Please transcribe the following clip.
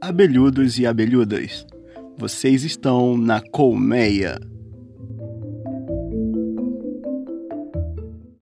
abelhudos e abelhudas. Vocês estão na colmeia.